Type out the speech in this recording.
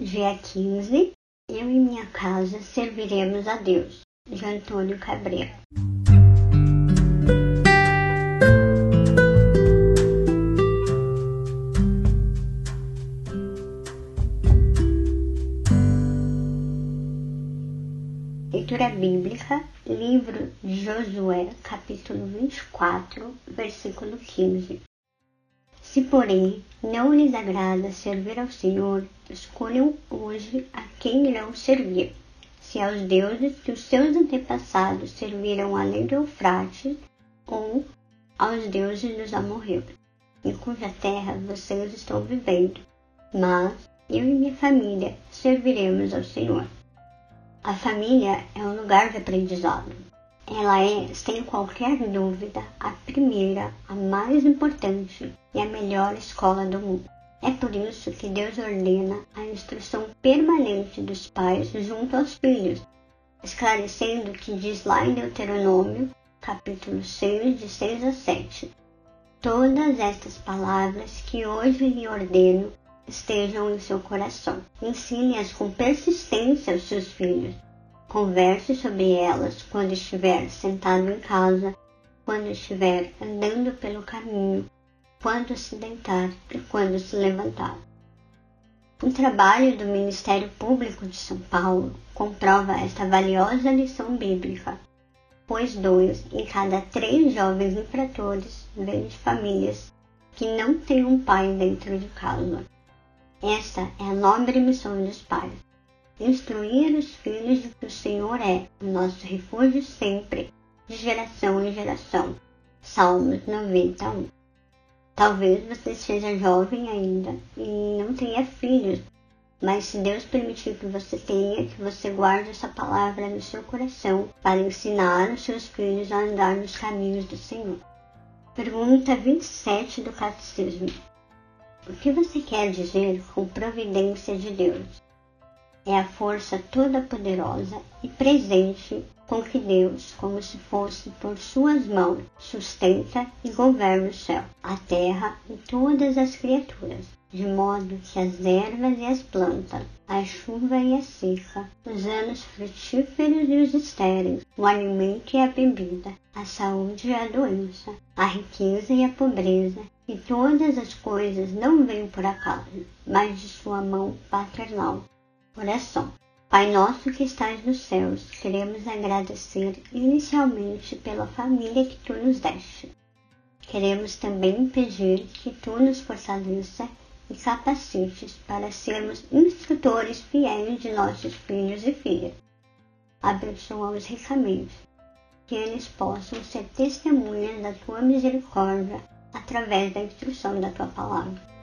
Dia 15. Eu e minha casa serviremos a Deus. De Antônio Cabreira. Leitura bíblica, livro de Josué, capítulo 24, versículo 15. Se, porém, não lhes agrada servir ao Senhor, escolham hoje a quem irão servir. Se aos deuses que os seus antepassados serviram além do Eufrates, ou aos deuses dos amorreus, em cuja terra vocês estão vivendo. Mas eu e minha família serviremos ao Senhor. A família é um lugar de aprendizado. Ela é, sem qualquer dúvida, a primeira, a mais importante e a melhor escola do mundo. É por isso que Deus ordena a instrução permanente dos pais junto aos filhos, esclarecendo o que diz lá em Deuteronômio, capítulo 6, de 6 a 7. Todas estas palavras que hoje lhe ordeno estejam em seu coração. Ensine-as com persistência aos seus filhos Converse sobre elas quando estiver sentado em casa, quando estiver andando pelo caminho, quando se deitar e quando se levantar. O trabalho do Ministério Público de São Paulo comprova esta valiosa lição bíblica, pois dois em cada três jovens infratores vêm de famílias que não têm um pai dentro de casa. Esta é a nobre missão dos pais instruir os filhos de que o Senhor é o nosso refúgio sempre, de geração em geração. Salmos 91. Talvez você seja jovem ainda e não tenha filhos, mas se Deus permitir que você tenha, que você guarde essa palavra no seu coração para ensinar os seus filhos a andar nos caminhos do Senhor. Pergunta 27 do Catecismo: O que você quer dizer com providência de Deus? É a força toda poderosa e presente com que Deus, como se fosse por suas mãos, sustenta e governa o céu, a terra e todas as criaturas, de modo que as ervas e as plantas, a chuva e a seca, os anos frutíferos e os estéreis, o alimento e a bebida, a saúde e a doença, a riqueza e a pobreza, e todas as coisas não vêm por acaso, mas de sua mão paternal Oração. Pai nosso que estás nos céus, queremos agradecer inicialmente pela família que tu nos deste. Queremos também pedir que tu nos fortaleça e capacites para sermos instrutores fiéis de nossos filhos e filhas. Abençoa-os ricamente, que eles possam ser testemunhas da tua misericórdia através da instrução da tua palavra